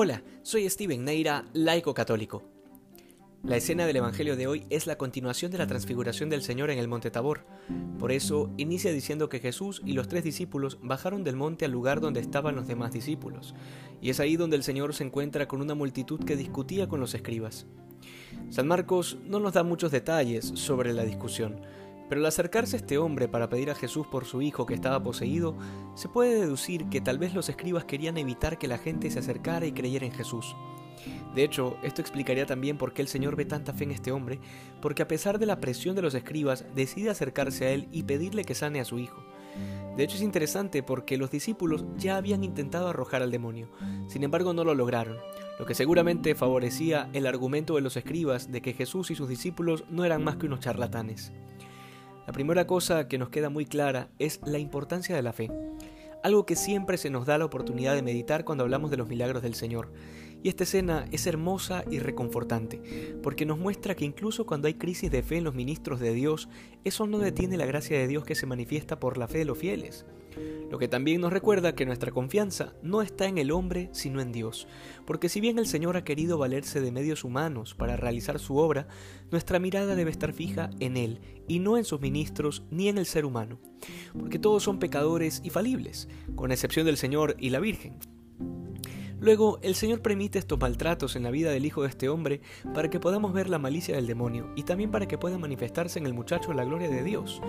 Hola, soy Steven Neira, laico católico. La escena del Evangelio de hoy es la continuación de la transfiguración del Señor en el monte Tabor. Por eso inicia diciendo que Jesús y los tres discípulos bajaron del monte al lugar donde estaban los demás discípulos, y es ahí donde el Señor se encuentra con una multitud que discutía con los escribas. San Marcos no nos da muchos detalles sobre la discusión, pero al acercarse este hombre para pedir a Jesús por su hijo que estaba poseído, se puede deducir que tal vez los escribas querían evitar que la gente se acercara y creyera en Jesús. De hecho, esto explicaría también por qué el Señor ve tanta fe en este hombre, porque a pesar de la presión de los escribas, decide acercarse a él y pedirle que sane a su hijo. De hecho es interesante porque los discípulos ya habían intentado arrojar al demonio, sin embargo no lo lograron, lo que seguramente favorecía el argumento de los escribas de que Jesús y sus discípulos no eran más que unos charlatanes. La primera cosa que nos queda muy clara es la importancia de la fe, algo que siempre se nos da la oportunidad de meditar cuando hablamos de los milagros del Señor. Y esta escena es hermosa y reconfortante, porque nos muestra que incluso cuando hay crisis de fe en los ministros de Dios, eso no detiene la gracia de Dios que se manifiesta por la fe de los fieles. Lo que también nos recuerda que nuestra confianza no está en el hombre, sino en Dios, porque si bien el Señor ha querido valerse de medios humanos para realizar su obra, nuestra mirada debe estar fija en Él, y no en sus ministros ni en el ser humano, porque todos son pecadores y falibles, con excepción del Señor y la Virgen. Luego, el Señor permite estos maltratos en la vida del hijo de este hombre para que podamos ver la malicia del demonio y también para que pueda manifestarse en el muchacho la gloria de Dios.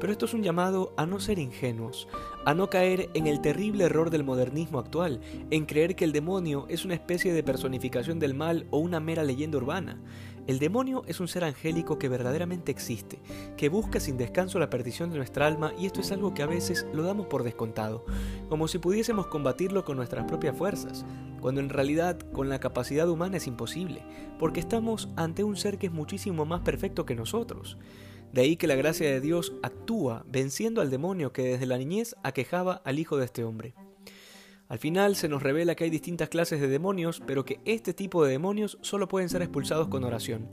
Pero esto es un llamado a no ser ingenuos, a no caer en el terrible error del modernismo actual, en creer que el demonio es una especie de personificación del mal o una mera leyenda urbana. El demonio es un ser angélico que verdaderamente existe, que busca sin descanso la perdición de nuestra alma y esto es algo que a veces lo damos por descontado, como si pudiésemos combatirlo con nuestras propias fuerzas, cuando en realidad con la capacidad humana es imposible, porque estamos ante un ser que es muchísimo más perfecto que nosotros. De ahí que la gracia de Dios actúa venciendo al demonio que desde la niñez aquejaba al hijo de este hombre. Al final se nos revela que hay distintas clases de demonios, pero que este tipo de demonios solo pueden ser expulsados con oración.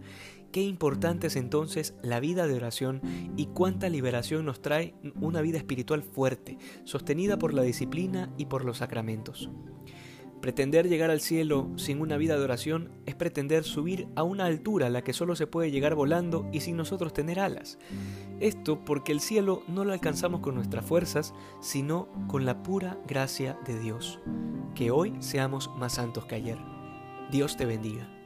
Qué importante es entonces la vida de oración y cuánta liberación nos trae una vida espiritual fuerte, sostenida por la disciplina y por los sacramentos. Pretender llegar al cielo sin una vida de oración es pretender subir a una altura a la que solo se puede llegar volando y sin nosotros tener alas. Esto porque el cielo no lo alcanzamos con nuestras fuerzas, sino con la pura gracia de Dios. Que hoy seamos más santos que ayer. Dios te bendiga.